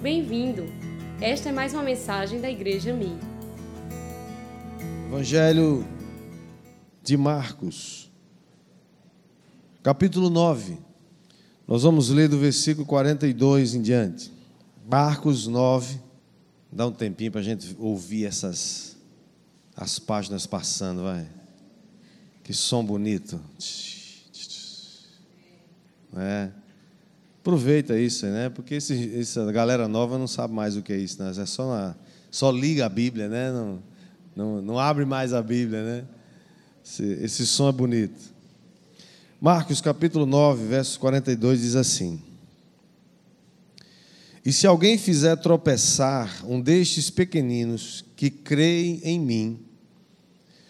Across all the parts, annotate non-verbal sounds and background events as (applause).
Bem-vindo! Esta é mais uma mensagem da Igreja Mi. Evangelho de Marcos, capítulo 9. Nós vamos ler do versículo 42 em diante. Marcos 9. Dá um tempinho para a gente ouvir essas as páginas passando, vai. Que som bonito. É. Aproveita isso, né? Porque esse, essa galera nova não sabe mais o que é isso, né? É só, na, só liga a Bíblia, né? Não, não, não abre mais a Bíblia, né? Esse, esse som é bonito. Marcos capítulo 9, verso 42 diz assim: E se alguém fizer tropeçar um destes pequeninos que creem em mim,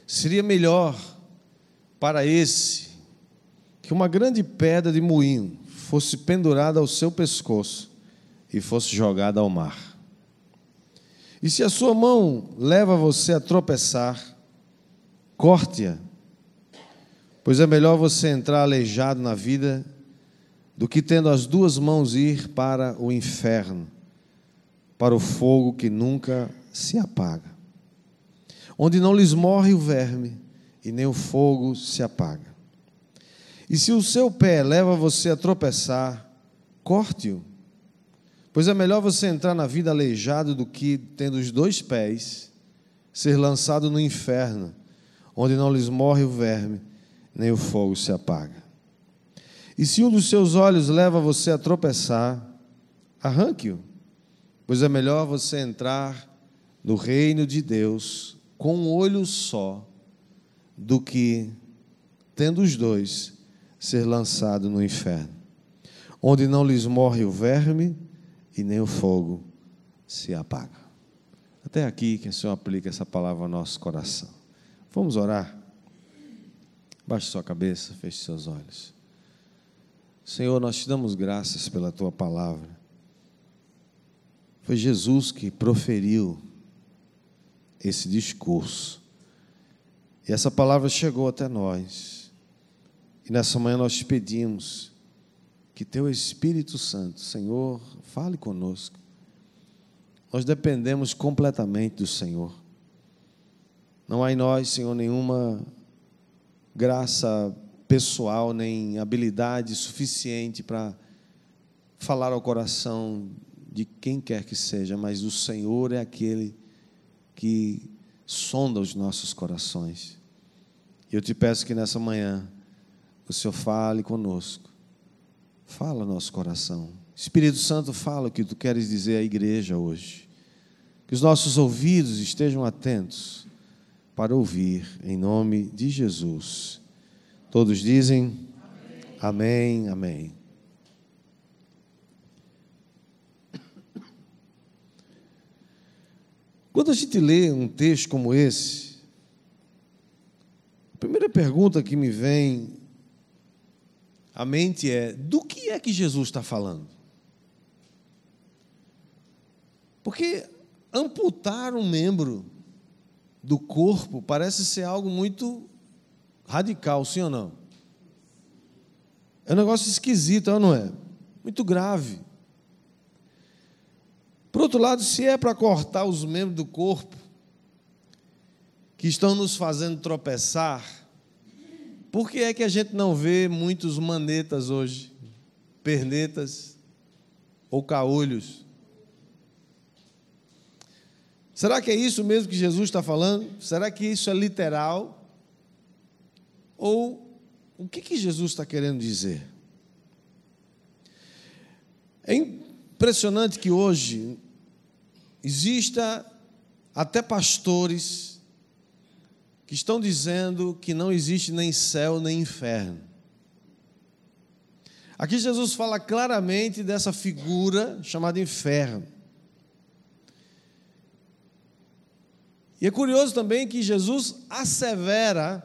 seria melhor para esse que uma grande pedra de moinho fosse pendurada ao seu pescoço e fosse jogada ao mar. E se a sua mão leva você a tropeçar, corte-a, pois é melhor você entrar aleijado na vida do que tendo as duas mãos ir para o inferno, para o fogo que nunca se apaga, onde não lhes morre o verme e nem o fogo se apaga. E se o seu pé leva você a tropeçar, corte-o. Pois é melhor você entrar na vida aleijado do que, tendo os dois pés, ser lançado no inferno, onde não lhes morre o verme, nem o fogo se apaga. E se um dos seus olhos leva você a tropeçar, arranque-o, pois é melhor você entrar no reino de Deus com um olho só, do que, tendo os dois, ser lançado no inferno, onde não lhes morre o verme e nem o fogo se apaga. Até aqui que o Senhor aplica essa palavra ao nosso coração. Vamos orar? Baixe sua cabeça, feche seus olhos. Senhor, nós te damos graças pela tua palavra. Foi Jesus que proferiu esse discurso. E essa palavra chegou até nós. E nessa manhã nós te pedimos que teu Espírito Santo, Senhor, fale conosco. Nós dependemos completamente do Senhor. Não há em nós, Senhor, nenhuma graça pessoal, nem habilidade suficiente para falar ao coração de quem quer que seja, mas o Senhor é aquele que sonda os nossos corações. Eu te peço que nessa manhã o Senhor fale conosco. Fala nosso coração. Espírito Santo, fala o que tu queres dizer à igreja hoje. Que os nossos ouvidos estejam atentos para ouvir, em nome de Jesus. Todos dizem amém, amém. amém. Quando a gente lê um texto como esse, a primeira pergunta que me vem a mente é: do que é que Jesus está falando? Porque amputar um membro do corpo parece ser algo muito radical, sim ou não? É um negócio esquisito, não é? Muito grave. Por outro lado, se é para cortar os membros do corpo que estão nos fazendo tropeçar, por que é que a gente não vê muitos manetas hoje? Pernetas ou caolhos? Será que é isso mesmo que Jesus está falando? Será que isso é literal? Ou o que, que Jesus está querendo dizer? É impressionante que hoje exista até pastores que estão dizendo que não existe nem céu nem inferno. Aqui Jesus fala claramente dessa figura chamada inferno. E é curioso também que Jesus assevera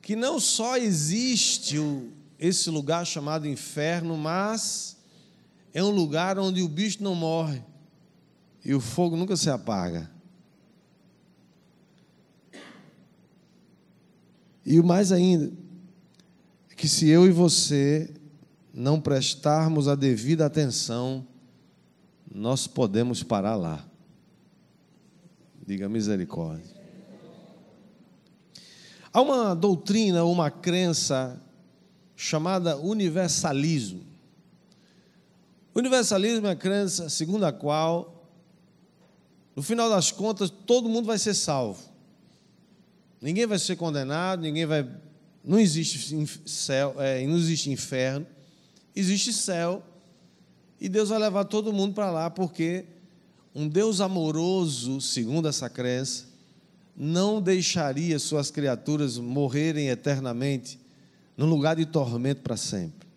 que não só existe esse lugar chamado inferno, mas é um lugar onde o bicho não morre e o fogo nunca se apaga. E o mais ainda, é que se eu e você não prestarmos a devida atenção, nós podemos parar lá. Diga misericórdia. Há uma doutrina, uma crença chamada universalismo. Universalismo é a crença segundo a qual, no final das contas, todo mundo vai ser salvo. Ninguém vai ser condenado, ninguém vai. Não existe céu, é, não existe inferno, existe céu, e Deus vai levar todo mundo para lá, porque um Deus amoroso, segundo essa crença, não deixaria suas criaturas morrerem eternamente num lugar de tormento para sempre.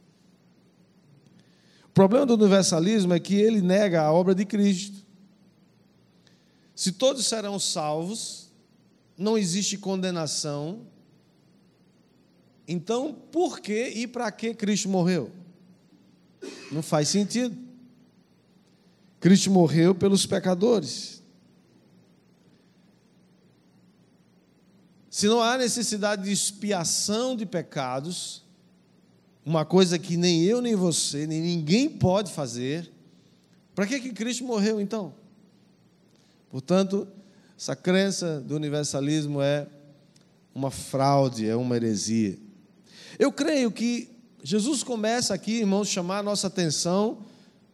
O problema do universalismo é que ele nega a obra de Cristo. Se todos serão salvos, não existe condenação. Então, por que e para que Cristo morreu? Não faz sentido. Cristo morreu pelos pecadores. Se não há necessidade de expiação de pecados, uma coisa que nem eu, nem você, nem ninguém pode fazer, para que, que Cristo morreu então? Portanto, essa crença do universalismo é uma fraude, é uma heresia. Eu creio que Jesus começa aqui, irmãos, chamar a nossa atenção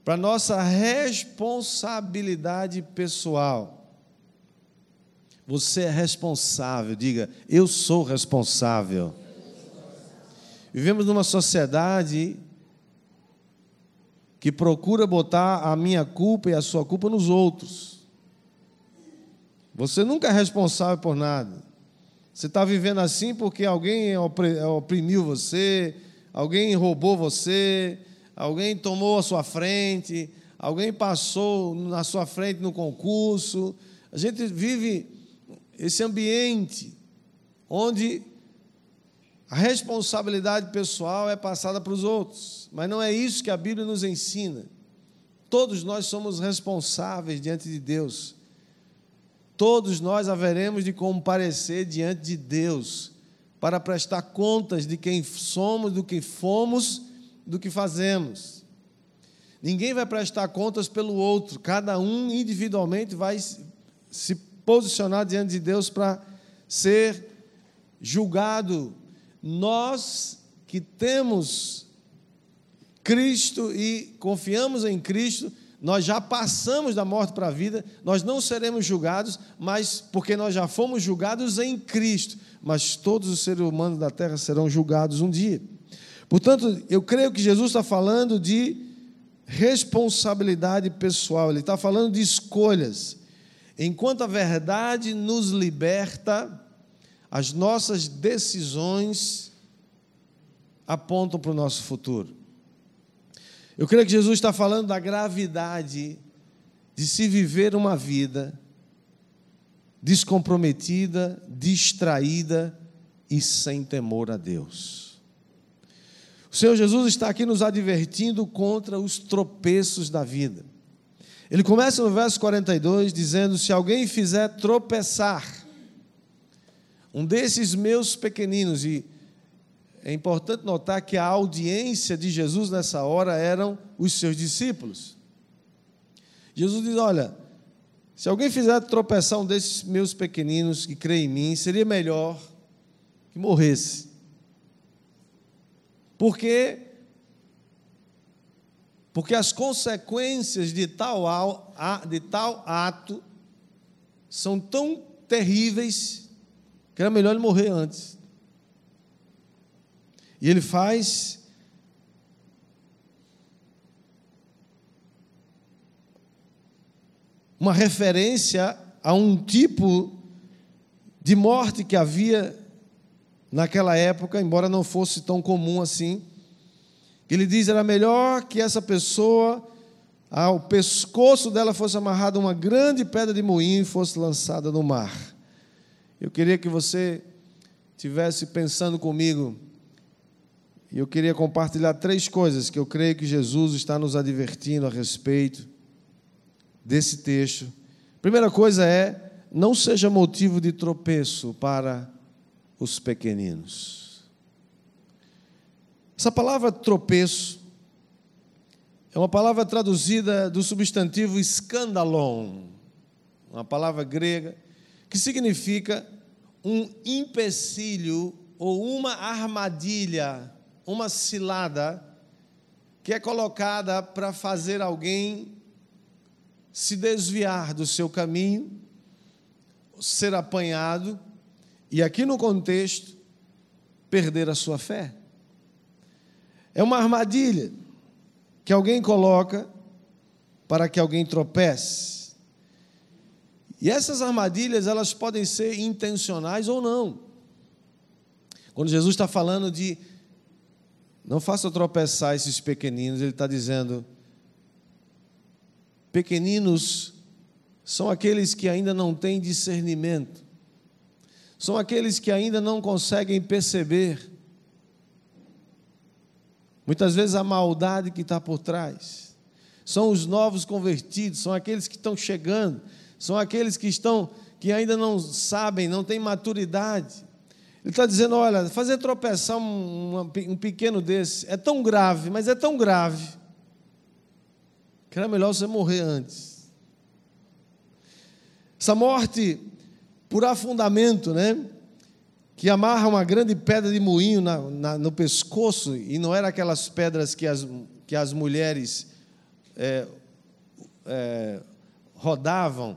para a nossa responsabilidade pessoal. Você é responsável, diga, eu sou responsável. Vivemos numa sociedade que procura botar a minha culpa e a sua culpa nos outros. Você nunca é responsável por nada. Você está vivendo assim porque alguém oprimiu você, alguém roubou você, alguém tomou a sua frente, alguém passou na sua frente no concurso. A gente vive esse ambiente onde a responsabilidade pessoal é passada para os outros, mas não é isso que a Bíblia nos ensina. Todos nós somos responsáveis diante de Deus. Todos nós haveremos de comparecer diante de Deus para prestar contas de quem somos, do que fomos, do que fazemos. Ninguém vai prestar contas pelo outro, cada um individualmente vai se posicionar diante de Deus para ser julgado. Nós que temos Cristo e confiamos em Cristo, nós já passamos da morte para a vida, nós não seremos julgados, mas porque nós já fomos julgados em Cristo, mas todos os seres humanos da terra serão julgados um dia. Portanto, eu creio que Jesus está falando de responsabilidade pessoal, ele está falando de escolhas. Enquanto a verdade nos liberta, as nossas decisões apontam para o nosso futuro. Eu creio que Jesus está falando da gravidade de se viver uma vida descomprometida, distraída e sem temor a Deus. O Senhor Jesus está aqui nos advertindo contra os tropeços da vida. Ele começa no verso 42 dizendo: Se alguém fizer tropeçar um desses meus pequeninos, e é importante notar que a audiência de Jesus nessa hora eram os seus discípulos. Jesus diz: Olha, se alguém fizer tropeçar um desses meus pequeninos que crê em mim, seria melhor que morresse. Porque porque as consequências de tal, de tal ato são tão terríveis que era melhor ele morrer antes. E ele faz uma referência a um tipo de morte que havia naquela época, embora não fosse tão comum assim. Ele diz: era melhor que essa pessoa, ao pescoço dela fosse amarrada uma grande pedra de moinho e fosse lançada no mar. Eu queria que você tivesse pensando comigo, e eu queria compartilhar três coisas que eu creio que Jesus está nos advertindo a respeito desse texto. Primeira coisa é: não seja motivo de tropeço para os pequeninos. Essa palavra tropeço é uma palavra traduzida do substantivo escandalon, uma palavra grega, que significa um empecilho ou uma armadilha, uma cilada que é colocada para fazer alguém se desviar do seu caminho, ser apanhado e, aqui no contexto, perder a sua fé. É uma armadilha que alguém coloca para que alguém tropece. E essas armadilhas, elas podem ser intencionais ou não. Quando Jesus está falando de não faça tropeçar esses pequeninos, ele está dizendo: pequeninos são aqueles que ainda não têm discernimento, são aqueles que ainda não conseguem perceber Muitas vezes a maldade que está por trás. São os novos convertidos, são aqueles que estão chegando, são aqueles que estão que ainda não sabem, não têm maturidade. Ele está dizendo: olha, fazer tropeçar um, um pequeno desse é tão grave, mas é tão grave, que era melhor você morrer antes. Essa morte por afundamento, né? que amarra uma grande pedra de moinho na, na, no pescoço, e não era aquelas pedras que as, que as mulheres é, é, rodavam.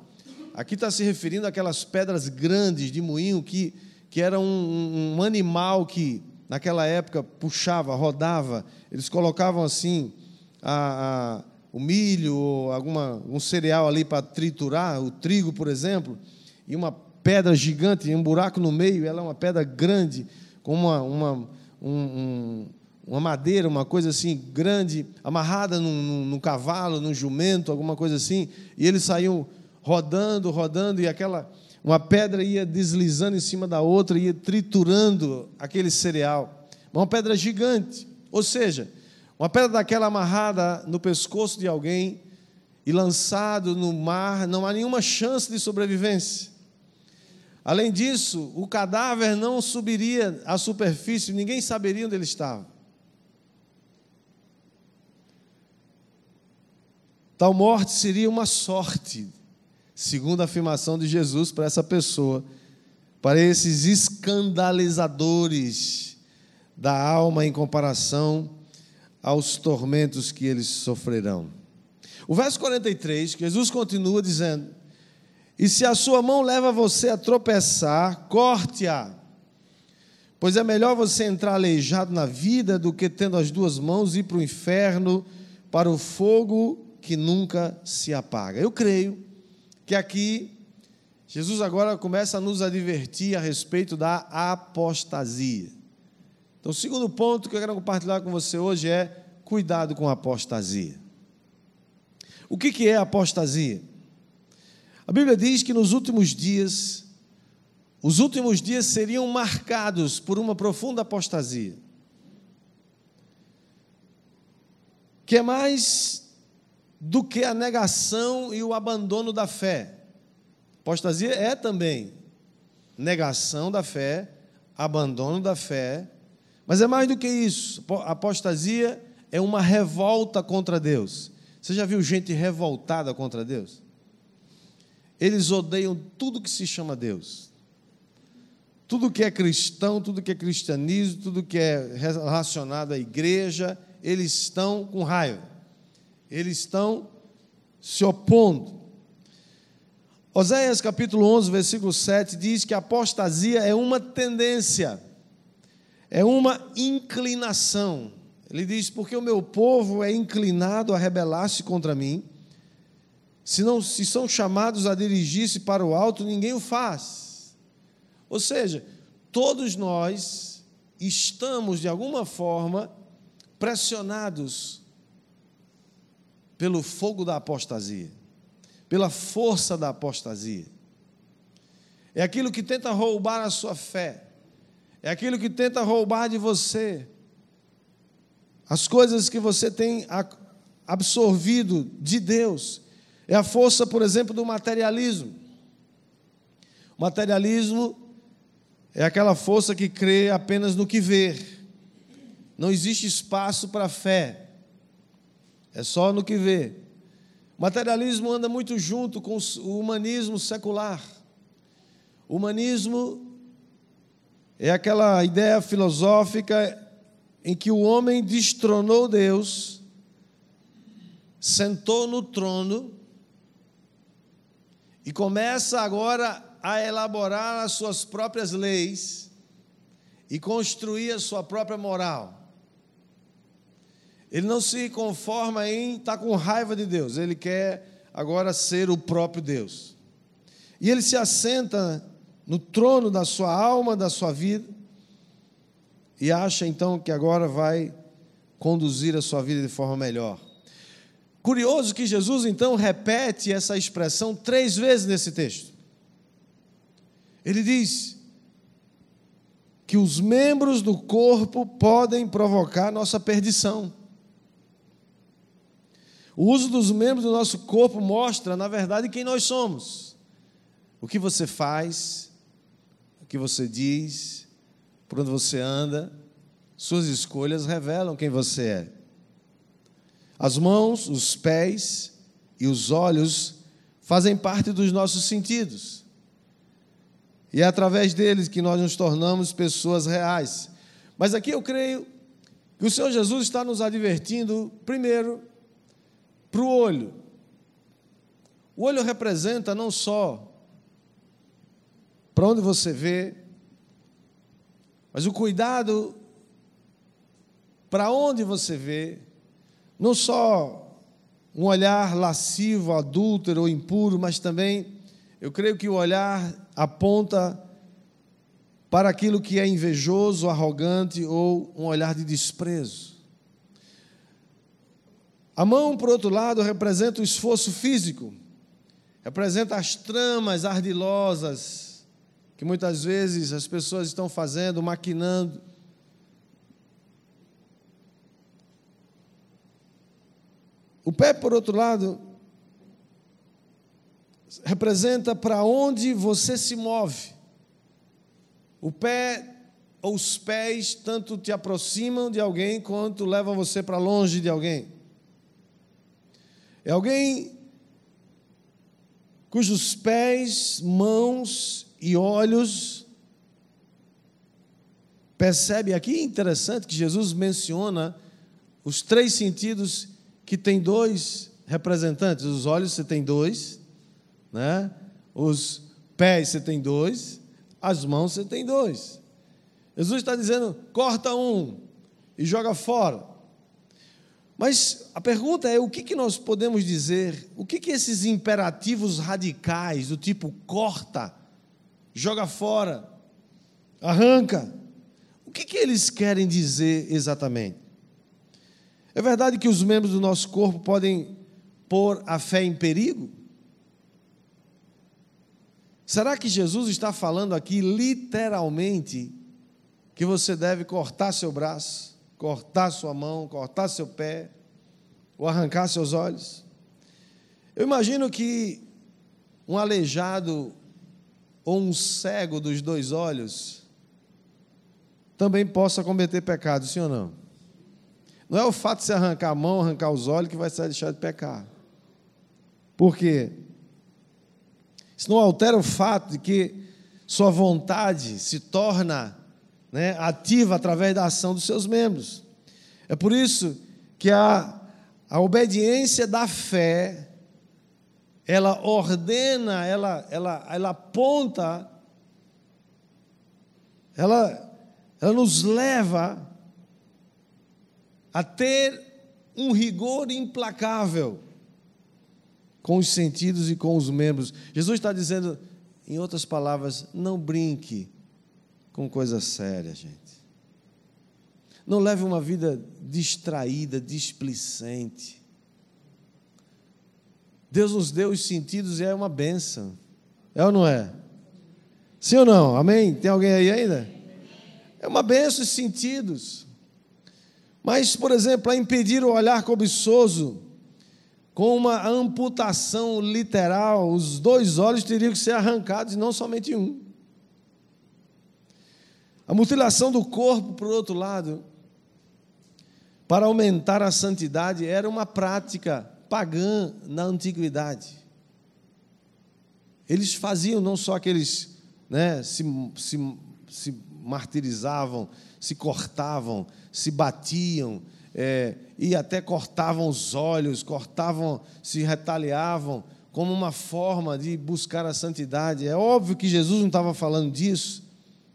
Aqui está se referindo àquelas pedras grandes de moinho que, que era um, um animal que, naquela época, puxava, rodava. Eles colocavam assim a, a, o milho ou alguma, um cereal ali para triturar, o trigo, por exemplo, e uma pedra gigante, um buraco no meio, ela é uma pedra grande, com uma, uma, um, um, uma madeira, uma coisa assim, grande, amarrada num, num, num, cavalo, num jumento, alguma coisa assim, e eles saíam rodando, rodando, e aquela uma pedra ia deslizando em cima da outra, ia triturando aquele cereal. Uma pedra gigante, ou seja, uma pedra daquela amarrada no pescoço de alguém e lançado no mar, não há nenhuma chance de sobrevivência. Além disso, o cadáver não subiria à superfície, ninguém saberia onde ele estava. Tal morte seria uma sorte, segundo a afirmação de Jesus para essa pessoa, para esses escandalizadores da alma em comparação aos tormentos que eles sofrerão. O verso 43, Jesus continua dizendo: e se a sua mão leva você a tropeçar, corte-a. Pois é melhor você entrar aleijado na vida do que tendo as duas mãos ir para o inferno, para o fogo que nunca se apaga. Eu creio que aqui Jesus agora começa a nos advertir a respeito da apostasia. Então, o segundo ponto que eu quero compartilhar com você hoje é cuidado com a apostasia. O que é apostasia? A Bíblia diz que nos últimos dias, os últimos dias seriam marcados por uma profunda apostasia. Que é mais do que a negação e o abandono da fé. Apostasia é também negação da fé, abandono da fé, mas é mais do que isso. Apostasia é uma revolta contra Deus. Você já viu gente revoltada contra Deus? Eles odeiam tudo que se chama Deus. Tudo que é cristão, tudo que é cristianismo, tudo que é relacionado à igreja, eles estão com raiva. Eles estão se opondo. Oséias capítulo 11, versículo 7 diz que a apostasia é uma tendência, é uma inclinação. Ele diz: Porque o meu povo é inclinado a rebelar-se contra mim se não se são chamados a dirigir-se para o alto, ninguém o faz. Ou seja, todos nós estamos de alguma forma pressionados pelo fogo da apostasia, pela força da apostasia. É aquilo que tenta roubar a sua fé, é aquilo que tenta roubar de você as coisas que você tem absorvido de Deus é a força, por exemplo, do materialismo. O materialismo é aquela força que crê apenas no que vê. Não existe espaço para fé. É só no que vê. O materialismo anda muito junto com o humanismo secular. O humanismo é aquela ideia filosófica em que o homem destronou Deus, sentou no trono e começa agora a elaborar as suas próprias leis e construir a sua própria moral. Ele não se conforma em estar com raiva de Deus, ele quer agora ser o próprio Deus. E ele se assenta no trono da sua alma, da sua vida, e acha então que agora vai conduzir a sua vida de forma melhor. Curioso que Jesus então repete essa expressão três vezes nesse texto. Ele diz que os membros do corpo podem provocar nossa perdição. O uso dos membros do nosso corpo mostra, na verdade, quem nós somos. O que você faz, o que você diz, por onde você anda, suas escolhas revelam quem você é. As mãos, os pés e os olhos fazem parte dos nossos sentidos. E é através deles que nós nos tornamos pessoas reais. Mas aqui eu creio que o Senhor Jesus está nos advertindo, primeiro, para o olho. O olho representa não só para onde você vê, mas o cuidado para onde você vê, não só um olhar lascivo, adúltero ou impuro, mas também eu creio que o olhar aponta para aquilo que é invejoso, arrogante ou um olhar de desprezo. A mão, por outro lado, representa o esforço físico, representa as tramas ardilosas que muitas vezes as pessoas estão fazendo, maquinando. O pé, por outro lado, representa para onde você se move. O pé ou os pés tanto te aproximam de alguém quanto levam você para longe de alguém. É alguém cujos pés, mãos e olhos percebe aqui interessante que Jesus menciona os três sentidos que tem dois representantes. Os olhos você tem dois, né? Os pés você tem dois, as mãos você tem dois. Jesus está dizendo: corta um e joga fora. Mas a pergunta é: o que, que nós podemos dizer? O que, que esses imperativos radicais, do tipo corta, joga fora, arranca, o que, que eles querem dizer exatamente? É verdade que os membros do nosso corpo podem pôr a fé em perigo? Será que Jesus está falando aqui literalmente que você deve cortar seu braço, cortar sua mão, cortar seu pé, ou arrancar seus olhos? Eu imagino que um aleijado ou um cego dos dois olhos também possa cometer pecado, sim ou não? Não é o fato de você arrancar a mão, arrancar os olhos que vai se deixar de pecar. Por quê? Isso não altera o fato de que sua vontade se torna né, ativa através da ação dos seus membros. É por isso que a, a obediência da fé, ela ordena, ela, ela, ela aponta, ela, ela nos leva a ter um rigor implacável com os sentidos e com os membros. Jesus está dizendo, em outras palavras, não brinque com coisa séria, gente. Não leve uma vida distraída, displicente. Deus nos deu os sentidos e é uma benção. É ou não é? Sim ou não? Amém? Tem alguém aí ainda? É uma benção os sentidos. Mas, por exemplo, a impedir o olhar cobiçoso, com uma amputação literal, os dois olhos teriam que ser arrancados e não somente um. A mutilação do corpo, por outro lado, para aumentar a santidade era uma prática pagã na antiguidade. Eles faziam não só aqueles, né, se, se, se martirizavam, se cortavam, se batiam, é, e até cortavam os olhos, cortavam, se retaliavam, como uma forma de buscar a santidade. É óbvio que Jesus não estava falando disso,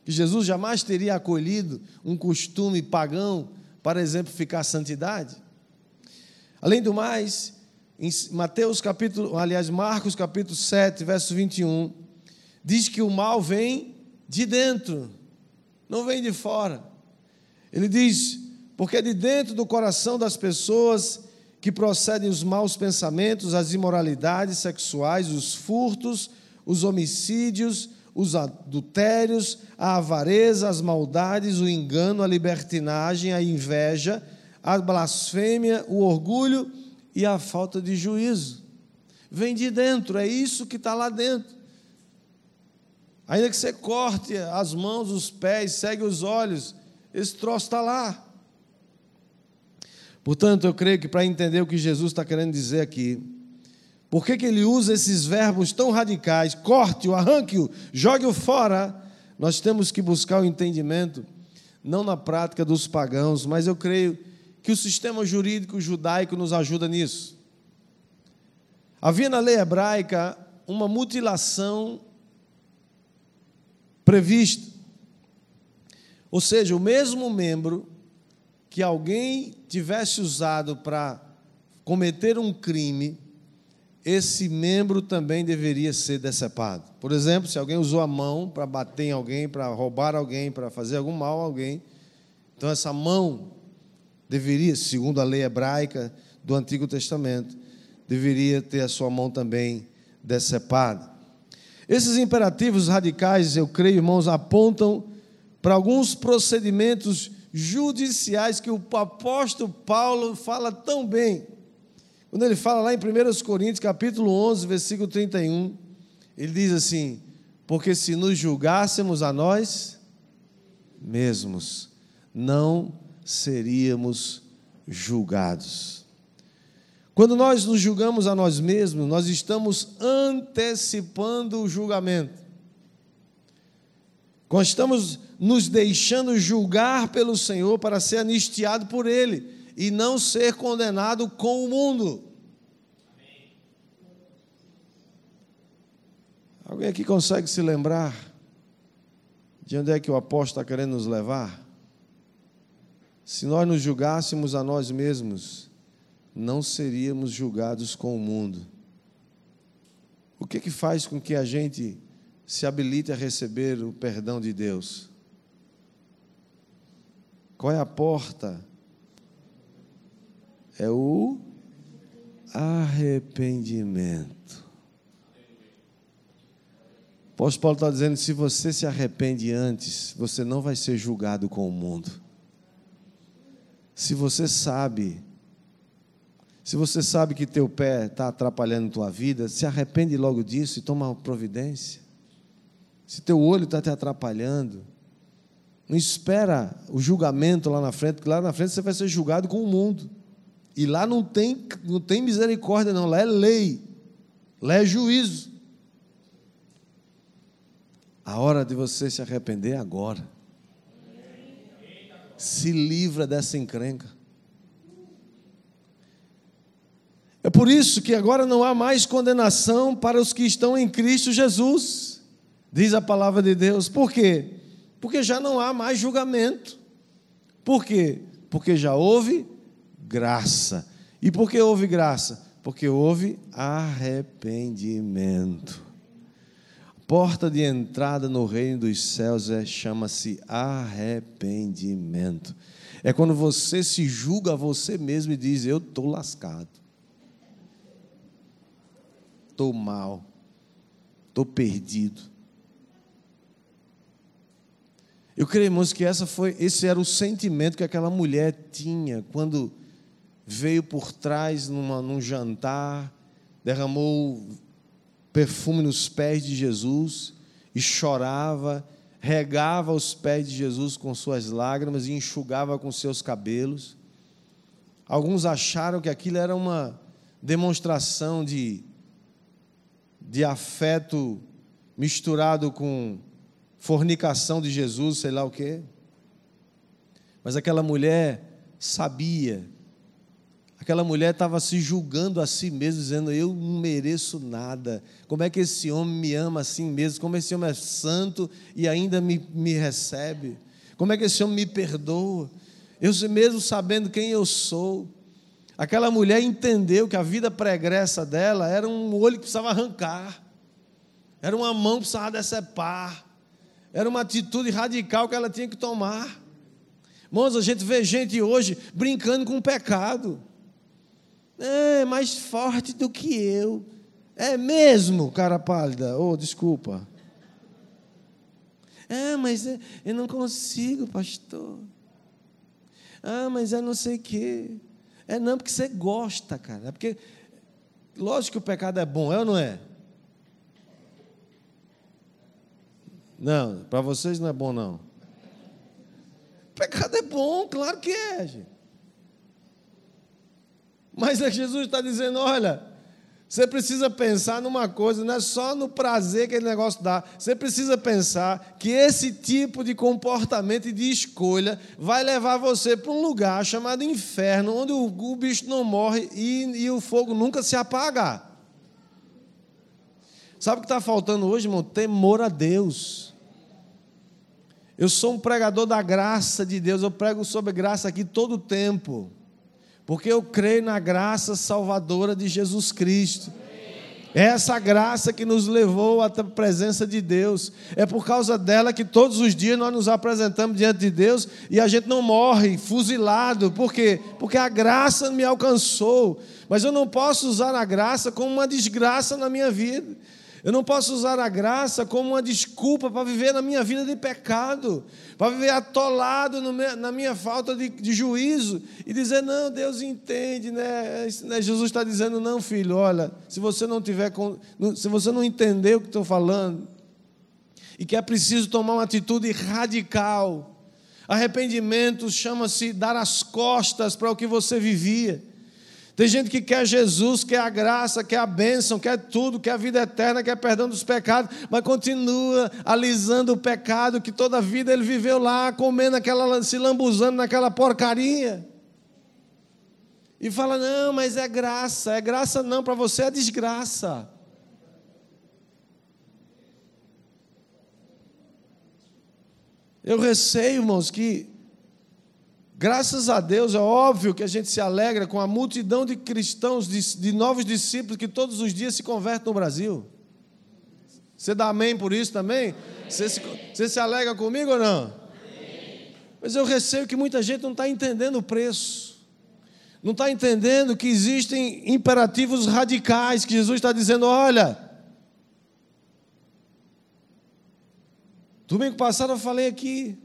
que Jesus jamais teria acolhido um costume pagão para exemplificar a santidade. Além do mais, em Mateus capítulo, aliás, Marcos capítulo 7, verso 21, diz que o mal vem de dentro, não vem de fora. Ele diz: porque é de dentro do coração das pessoas que procedem os maus pensamentos, as imoralidades sexuais, os furtos, os homicídios, os adultérios, a avareza, as maldades, o engano, a libertinagem, a inveja, a blasfêmia, o orgulho e a falta de juízo. Vem de dentro, é isso que está lá dentro. Ainda que você corte as mãos, os pés, segue os olhos, esse troço está lá. Portanto, eu creio que para entender o que Jesus está querendo dizer aqui, por que, que ele usa esses verbos tão radicais, corte-o, arranque-o, jogue-o fora, nós temos que buscar o entendimento, não na prática dos pagãos, mas eu creio que o sistema jurídico judaico nos ajuda nisso. Havia na lei hebraica uma mutilação prevista. Ou seja, o mesmo membro que alguém tivesse usado para cometer um crime, esse membro também deveria ser decepado. Por exemplo, se alguém usou a mão para bater em alguém, para roubar alguém, para fazer algum mal a alguém, então essa mão deveria, segundo a lei hebraica do Antigo Testamento, deveria ter a sua mão também decepada. Esses imperativos radicais, eu creio, irmãos, apontam para alguns procedimentos judiciais que o apóstolo Paulo fala tão bem. Quando ele fala lá em 1 Coríntios, capítulo 11, versículo 31, ele diz assim: Porque se nos julgássemos a nós mesmos, não seríamos julgados. Quando nós nos julgamos a nós mesmos, nós estamos antecipando o julgamento. Nós estamos nos deixando julgar pelo Senhor para ser anistiado por Ele e não ser condenado com o mundo. Alguém aqui consegue se lembrar de onde é que o apóstolo está querendo nos levar? Se nós nos julgássemos a nós mesmos, não seríamos julgados com o mundo. O que, que faz com que a gente se habilite a receber o perdão de Deus? Qual é a porta? É o arrependimento. O apóstolo Paulo está dizendo: se você se arrepende antes, você não vai ser julgado com o mundo. Se você sabe, se você sabe que teu pé está atrapalhando tua vida, se arrepende logo disso e toma providência. Se teu olho está te atrapalhando, não espera o julgamento lá na frente, porque lá na frente você vai ser julgado com o mundo. E lá não tem, não tem misericórdia, não. Lá é lei. Lá é juízo. A hora de você se arrepender é agora. Se livra dessa encrenca. É por isso que agora não há mais condenação para os que estão em Cristo Jesus, diz a palavra de Deus. Por quê? Porque já não há mais julgamento. Por quê? Porque já houve graça. E por que houve graça? Porque houve arrependimento. Porta de entrada no reino dos céus é chama-se arrependimento. É quando você se julga a você mesmo e diz: Eu estou lascado, estou mal, estou perdido. Eu creio, irmãos, que essa foi, esse era o sentimento que aquela mulher tinha quando veio por trás numa, num jantar, derramou perfume nos pés de Jesus e chorava, regava os pés de Jesus com suas lágrimas e enxugava com seus cabelos. alguns acharam que aquilo era uma demonstração de, de afeto misturado com fornicação de Jesus, sei lá o quê. Mas aquela mulher sabia Aquela mulher estava se julgando a si mesma, dizendo: Eu não mereço nada. Como é que esse homem me ama assim mesmo? Como esse homem é santo e ainda me, me recebe? Como é que esse homem me perdoa? Eu mesmo sabendo quem eu sou. Aquela mulher entendeu que a vida pregressa dela era um olho que precisava arrancar, era uma mão que precisava decepar, era uma atitude radical que ela tinha que tomar. Irmãos, a gente vê gente hoje brincando com o pecado é mais forte do que eu. É mesmo, cara pálida? Oh, desculpa. É, mas eu não consigo, pastor. Ah, mas é não sei o quê. É não, porque você gosta, cara. É porque, lógico que o pecado é bom, é ou não é? Não, para vocês não é bom, não. Pecado é bom, claro que é, gente. Mas é Jesus está dizendo: olha, você precisa pensar numa coisa, não é só no prazer que aquele negócio dá. Você precisa pensar que esse tipo de comportamento e de escolha vai levar você para um lugar chamado inferno, onde o, o bicho não morre e, e o fogo nunca se apaga. Sabe o que está faltando hoje, irmão? Temor a Deus. Eu sou um pregador da graça de Deus, eu prego sobre graça aqui todo o tempo porque eu creio na graça salvadora de Jesus Cristo. É essa graça que nos levou à presença de Deus. É por causa dela que todos os dias nós nos apresentamos diante de Deus e a gente não morre fuzilado. Por quê? Porque a graça me alcançou. Mas eu não posso usar a graça como uma desgraça na minha vida. Eu não posso usar a graça como uma desculpa para viver na minha vida de pecado, para viver atolado meu, na minha falta de, de, juízo e dizer, não, Deus entende, né? né? Jesus está dizendo, não, filho, olha, se você não tiver, se você não entender o que estou falando, e que é preciso tomar uma atitude radical, arrependimento chama-se dar as costas para o que você vivia. Tem gente que quer Jesus, quer a graça, quer a bênção, quer tudo, quer a vida eterna, quer perdão dos pecados, mas continua alisando o pecado que toda a vida ele viveu lá, comendo aquela, se lambuzando naquela porcaria. E fala: não, mas é graça, é graça não, para você é desgraça. Eu receio, irmãos, que Graças a Deus, é óbvio que a gente se alegra com a multidão de cristãos, de, de novos discípulos que todos os dias se convertem no Brasil. Você dá amém por isso também? Você se, você se alegra comigo ou não? Mas eu receio que muita gente não está entendendo o preço. Não está entendendo que existem imperativos radicais, que Jesus está dizendo: olha. Domingo passado eu falei aqui,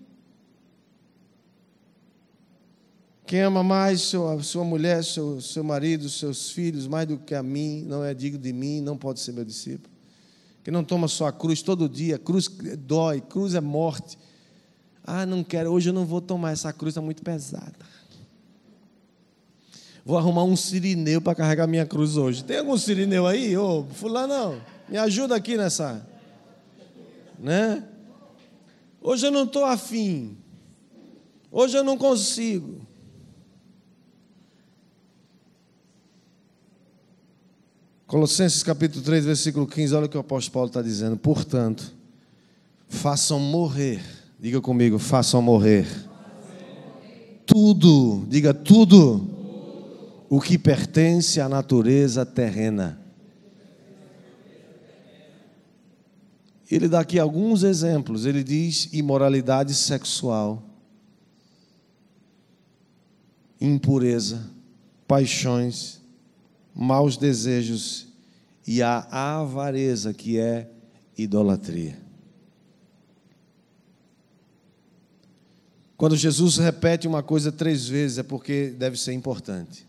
Quem ama mais sua, sua mulher, seu, seu marido, seus filhos, mais do que a mim, não é digno de mim, não pode ser meu discípulo. Quem não toma sua cruz todo dia, cruz dói, cruz é morte. Ah, não quero, hoje eu não vou tomar essa cruz, está muito pesada. Vou arrumar um sirineu para carregar minha cruz hoje. Tem algum sirineu aí? Ô, fulano, não. Me ajuda aqui nessa. Né? Hoje eu não estou afim. Hoje eu não consigo. Colossenses capítulo 3, versículo 15, olha o que o apóstolo Paulo está dizendo. Portanto, façam morrer, diga comigo, façam morrer. Tudo, diga tudo, o que pertence à natureza terrena. Ele dá aqui alguns exemplos. Ele diz imoralidade sexual, impureza, paixões, maus desejos e a avareza, que é idolatria. Quando Jesus repete uma coisa três vezes, é porque deve ser importante.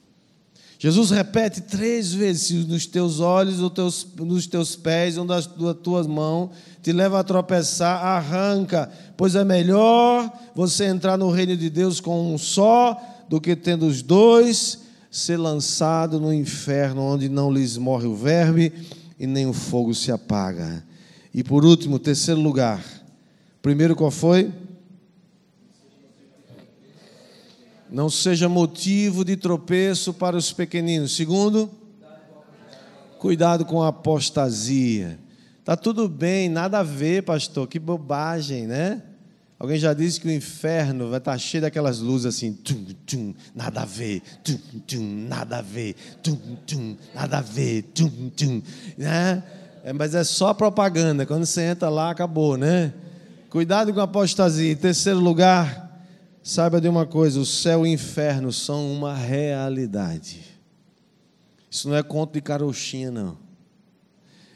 Jesus repete três vezes: nos teus olhos, ou teus, nos teus pés, ou das tuas mãos, te leva a tropeçar, arranca, pois é melhor você entrar no reino de Deus com um só do que tendo os dois ser lançado no inferno, onde não lhes morre o verme e nem o fogo se apaga. E por último, terceiro lugar. Primeiro qual foi? Não seja motivo de tropeço para os pequeninos. Segundo, cuidado com a apostasia. Tá tudo bem, nada a ver, pastor. Que bobagem, né? Alguém já disse que o inferno vai estar tá cheio daquelas luzes assim, tum, tum, nada a ver, tum, tum, nada a ver, tum, tum, nada a ver, tum, tum, né? É, mas é só propaganda, quando você entra lá, acabou, né? Cuidado com a apostasia. Em terceiro lugar, saiba de uma coisa: o céu e o inferno são uma realidade. Isso não é conto de carochinha, não.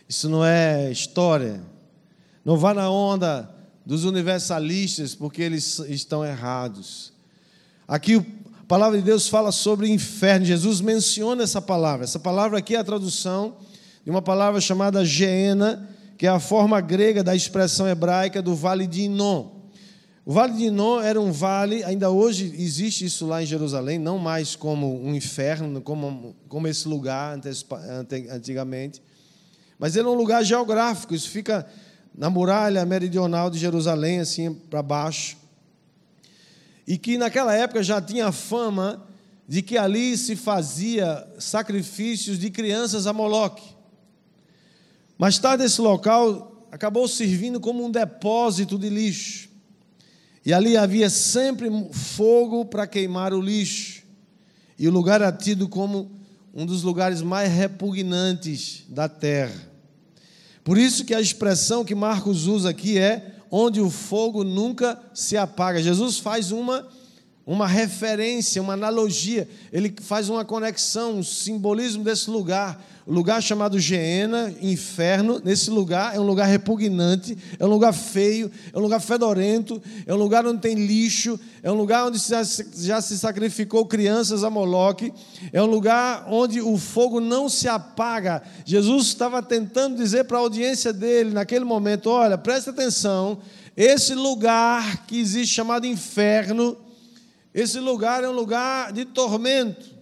Isso não é história. Não vá na onda dos universalistas, porque eles estão errados. Aqui a palavra de Deus fala sobre inferno. Jesus menciona essa palavra. Essa palavra aqui é a tradução de uma palavra chamada Geena, que é a forma grega da expressão hebraica do vale de Inon. O vale de Inon era um vale, ainda hoje existe isso lá em Jerusalém, não mais como um inferno, como, como esse lugar antigamente, mas era um lugar geográfico, isso fica na muralha meridional de Jerusalém, assim para baixo, e que naquela época já tinha fama de que ali se fazia sacrifícios de crianças a Moloque. Mais tarde, esse local acabou servindo como um depósito de lixo. E ali havia sempre fogo para queimar o lixo. E o lugar era tido como um dos lugares mais repugnantes da terra. Por isso que a expressão que Marcos usa aqui é onde o fogo nunca se apaga. Jesus faz uma uma referência, uma analogia, ele faz uma conexão, um simbolismo desse lugar, o lugar chamado Geena, inferno, nesse lugar é um lugar repugnante, é um lugar feio, é um lugar fedorento, é um lugar onde tem lixo, é um lugar onde já, já se sacrificou crianças a Moloque, é um lugar onde o fogo não se apaga. Jesus estava tentando dizer para a audiência dele naquele momento: olha, presta atenção, esse lugar que existe chamado inferno, esse lugar é um lugar de tormento.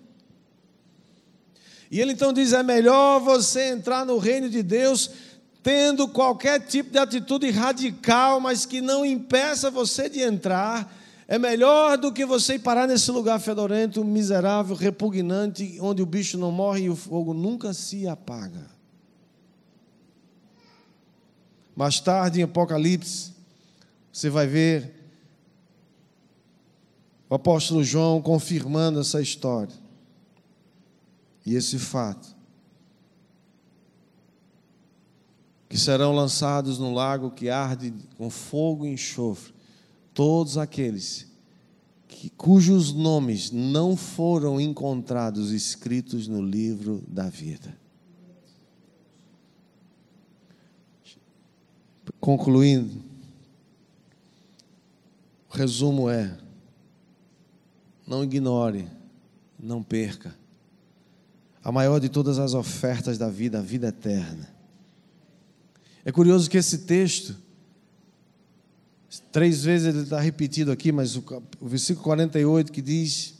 E ele então diz: é melhor você entrar no reino de Deus tendo qualquer tipo de atitude radical, mas que não impeça você de entrar. É melhor do que você parar nesse lugar fedorento, miserável, repugnante, onde o bicho não morre e o fogo nunca se apaga. Mais tarde, em Apocalipse, você vai ver o apóstolo João confirmando essa história e esse fato. Que serão lançados no lago que arde com fogo e enxofre todos aqueles que, cujos nomes não foram encontrados escritos no livro da vida. Concluindo, o resumo é: não ignore, não perca. A maior de todas as ofertas da vida, a vida eterna. É curioso que esse texto, três vezes ele está repetido aqui, mas o, o versículo 48 que diz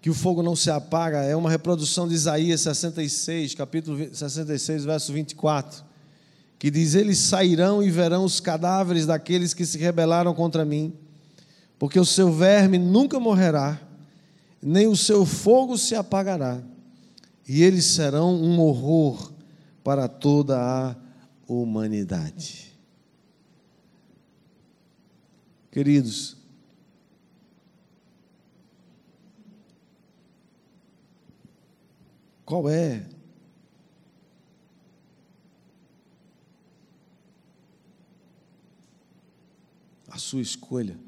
que o fogo não se apaga, é uma reprodução de Isaías 66, capítulo 66, verso 24 que diz: Eles sairão e verão os cadáveres daqueles que se rebelaram contra mim, porque o seu verme nunca morrerá, nem o seu fogo se apagará, e eles serão um horror para toda a humanidade. Queridos, qual é a sua escolha?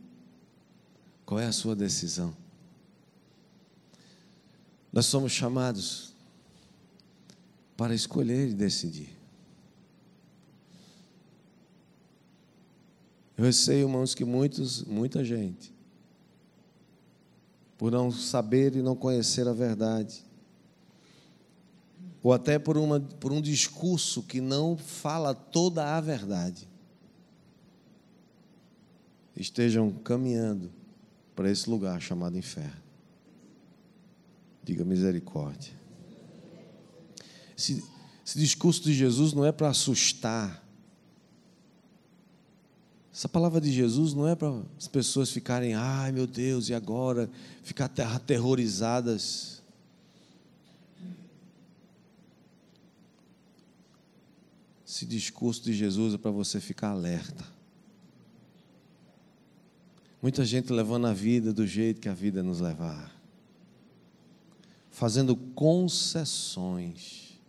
Qual é a sua decisão? Nós somos chamados para escolher e decidir. Eu sei, irmãos, que muitos, muita gente, por não saber e não conhecer a verdade, ou até por, uma, por um discurso que não fala toda a verdade, estejam caminhando para esse lugar chamado inferno. Diga misericórdia. Esse, esse discurso de Jesus não é para assustar. Essa palavra de Jesus não é para as pessoas ficarem, ai meu Deus, e agora? Ficar aterrorizadas. Esse discurso de Jesus é para você ficar alerta. Muita gente levando a vida do jeito que a vida nos levar, fazendo concessões,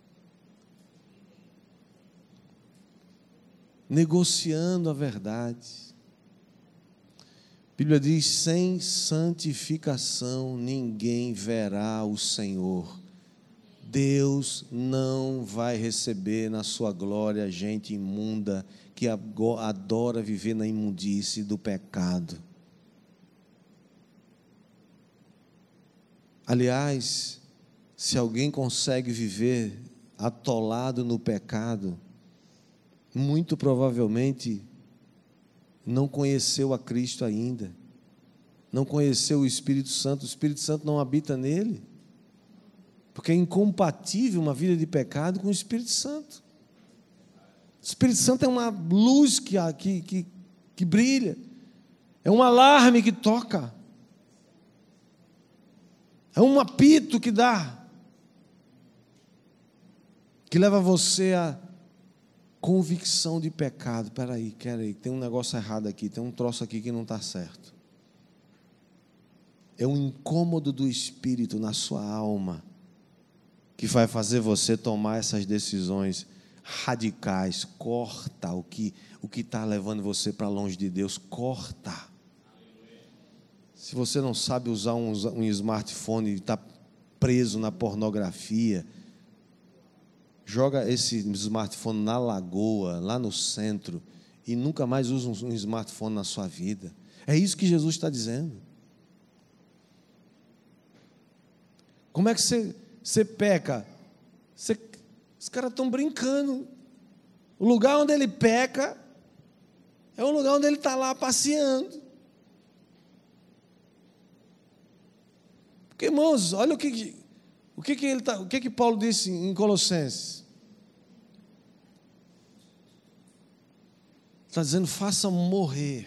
negociando a verdade. A Bíblia diz: sem santificação ninguém verá o Senhor. Deus não vai receber na sua glória gente imunda que adora viver na imundície do pecado. Aliás, se alguém consegue viver atolado no pecado, muito provavelmente não conheceu a Cristo ainda, não conheceu o Espírito Santo, o Espírito Santo não habita nele, porque é incompatível uma vida de pecado com o Espírito Santo. O Espírito Santo é uma luz que, que, que, que brilha, é um alarme que toca. É um apito que dá, que leva você a convicção de pecado. Espera aí, quero aí, tem um negócio errado aqui, tem um troço aqui que não está certo. É um incômodo do espírito na sua alma que vai fazer você tomar essas decisões radicais. Corta o que o que está levando você para longe de Deus. Corta. Se você não sabe usar um, um smartphone e está preso na pornografia, joga esse smartphone na lagoa, lá no centro, e nunca mais usa um, um smartphone na sua vida. É isso que Jesus está dizendo. Como é que você, você peca? Você, os caras estão brincando. O lugar onde ele peca é o lugar onde ele está lá passeando. Porque, irmãos, olha o que, o que, que, ele tá, o que, que Paulo disse em Colossenses. Está dizendo: faça morrer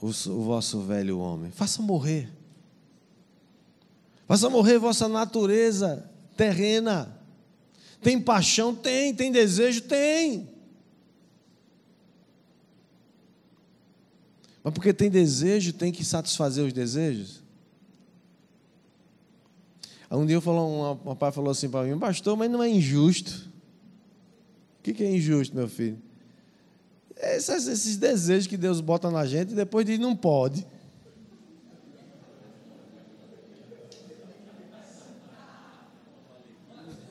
o, o vosso velho homem. Faça morrer. Faça morrer vossa natureza terrena. Tem paixão? Tem. Tem desejo? Tem. Mas porque tem desejo, tem que satisfazer os desejos? Um dia falou, um pai falou assim para mim, pastor, mas não é injusto. O que é injusto, meu filho? Esses, esses desejos que Deus bota na gente e depois diz não pode.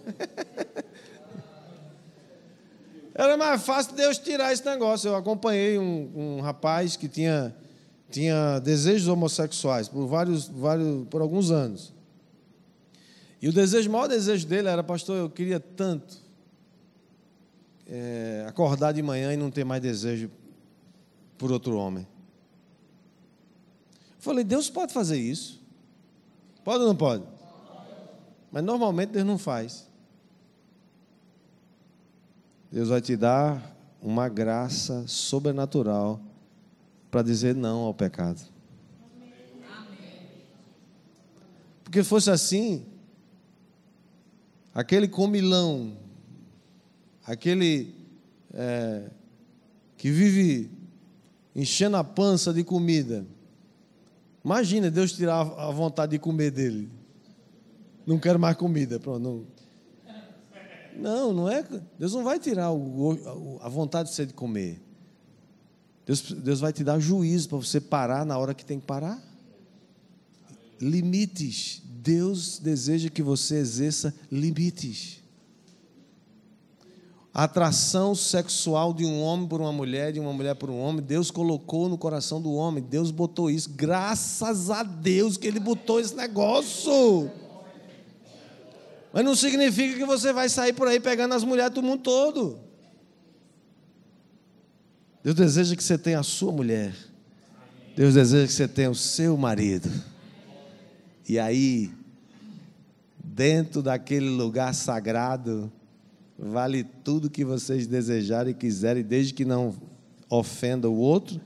(laughs) Era mais fácil Deus tirar esse negócio. Eu acompanhei um, um rapaz que tinha, tinha desejos homossexuais por vários, vários, por alguns anos. E o desejo, o maior desejo dele era, pastor, eu queria tanto é, acordar de manhã e não ter mais desejo por outro homem. Eu falei, Deus pode fazer isso? Pode ou não pode? Mas normalmente Deus não faz. Deus vai te dar uma graça sobrenatural para dizer não ao pecado. Porque fosse assim, aquele comilão, aquele é, que vive enchendo a pança de comida. Imagina Deus tirar a vontade de comer dele. Não quero mais comida. Pronto, não. não, não é. Deus não vai tirar o, a vontade de você de comer. Deus, Deus vai te dar juízo para você parar na hora que tem que parar. Limites. Deus deseja que você exerça limites. A atração sexual de um homem por uma mulher, de uma mulher por um homem, Deus colocou no coração do homem, Deus botou isso. Graças a Deus que Ele botou esse negócio. Mas não significa que você vai sair por aí pegando as mulheres do mundo todo. Deus deseja que você tenha a sua mulher. Deus deseja que você tenha o seu marido. E aí, dentro daquele lugar sagrado, vale tudo que vocês desejarem e quiserem, desde que não ofenda o outro,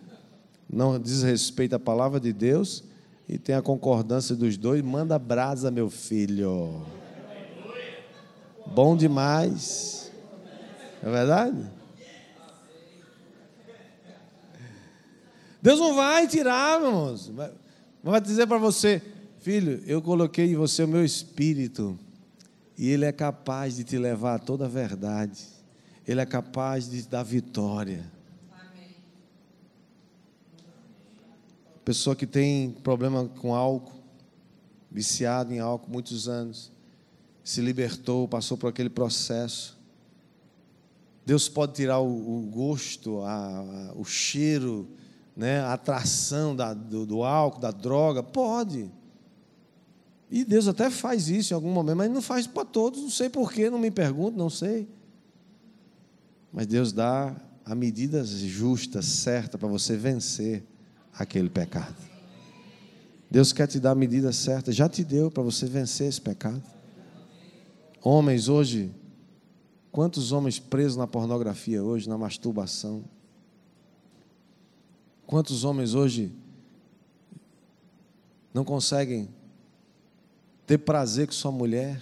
não desrespeita a palavra de Deus e tem a concordância dos dois. Manda brasa, meu filho. Bom demais. É verdade? Deus não vai tirar, irmãos. Vai dizer para você, filho, eu coloquei em você o meu espírito e ele é capaz de te levar a toda a verdade. Ele é capaz de te dar vitória. Pessoa que tem problema com álcool, viciado em álcool muitos anos, se libertou, passou por aquele processo. Deus pode tirar o, o gosto, a, a, o cheiro, né, a atração da, do, do álcool, da droga? Pode. E Deus até faz isso em algum momento, mas não faz para todos, não sei porquê, não me pergunto, não sei. Mas Deus dá a medida justa, certa, para você vencer aquele pecado. Deus quer te dar a medida certa, já te deu para você vencer esse pecado. Homens hoje, quantos homens presos na pornografia hoje, na masturbação? Quantos homens hoje não conseguem ter prazer com sua mulher.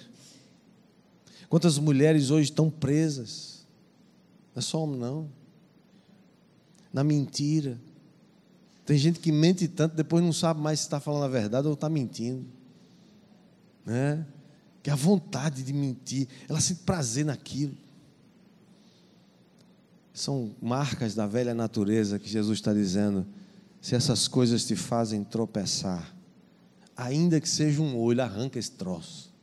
Quantas mulheres hoje estão presas? Não é só homem, não. Na mentira. Tem gente que mente tanto, depois não sabe mais se está falando a verdade ou está mentindo. Né? Que a vontade de mentir, ela sente prazer naquilo. São marcas da velha natureza que Jesus está dizendo. Se essas coisas te fazem tropeçar, ainda que seja um olho, arranca esse troço.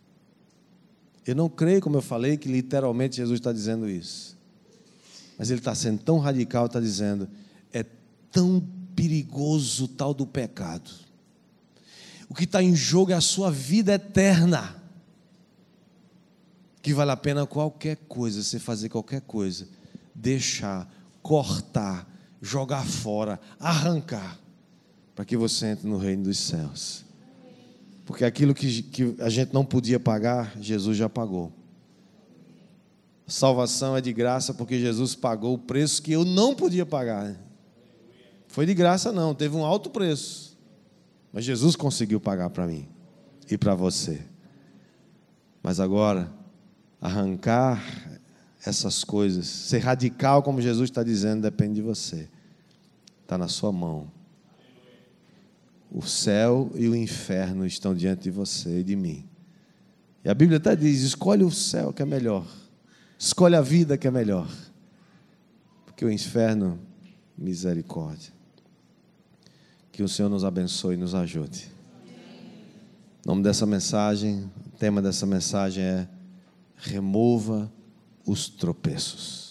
Eu não creio, como eu falei, que literalmente Jesus está dizendo isso. Mas ele está sendo tão radical, está dizendo, é tão perigoso o tal do pecado. O que está em jogo é a sua vida eterna. Que vale a pena qualquer coisa, você fazer qualquer coisa, deixar, cortar, jogar fora, arrancar, para que você entre no reino dos céus. Porque aquilo que, que a gente não podia pagar, Jesus já pagou. Salvação é de graça porque Jesus pagou o preço que eu não podia pagar. Foi de graça, não, teve um alto preço. Mas Jesus conseguiu pagar para mim e para você. Mas agora, arrancar essas coisas, ser radical, como Jesus está dizendo, depende de você. Está na sua mão. O céu e o inferno estão diante de você e de mim. E a Bíblia até diz: escolhe o céu que é melhor, escolhe a vida que é melhor, porque o inferno, misericórdia. Que o Senhor nos abençoe e nos ajude. O nome dessa mensagem, o tema dessa mensagem é: remova os tropeços.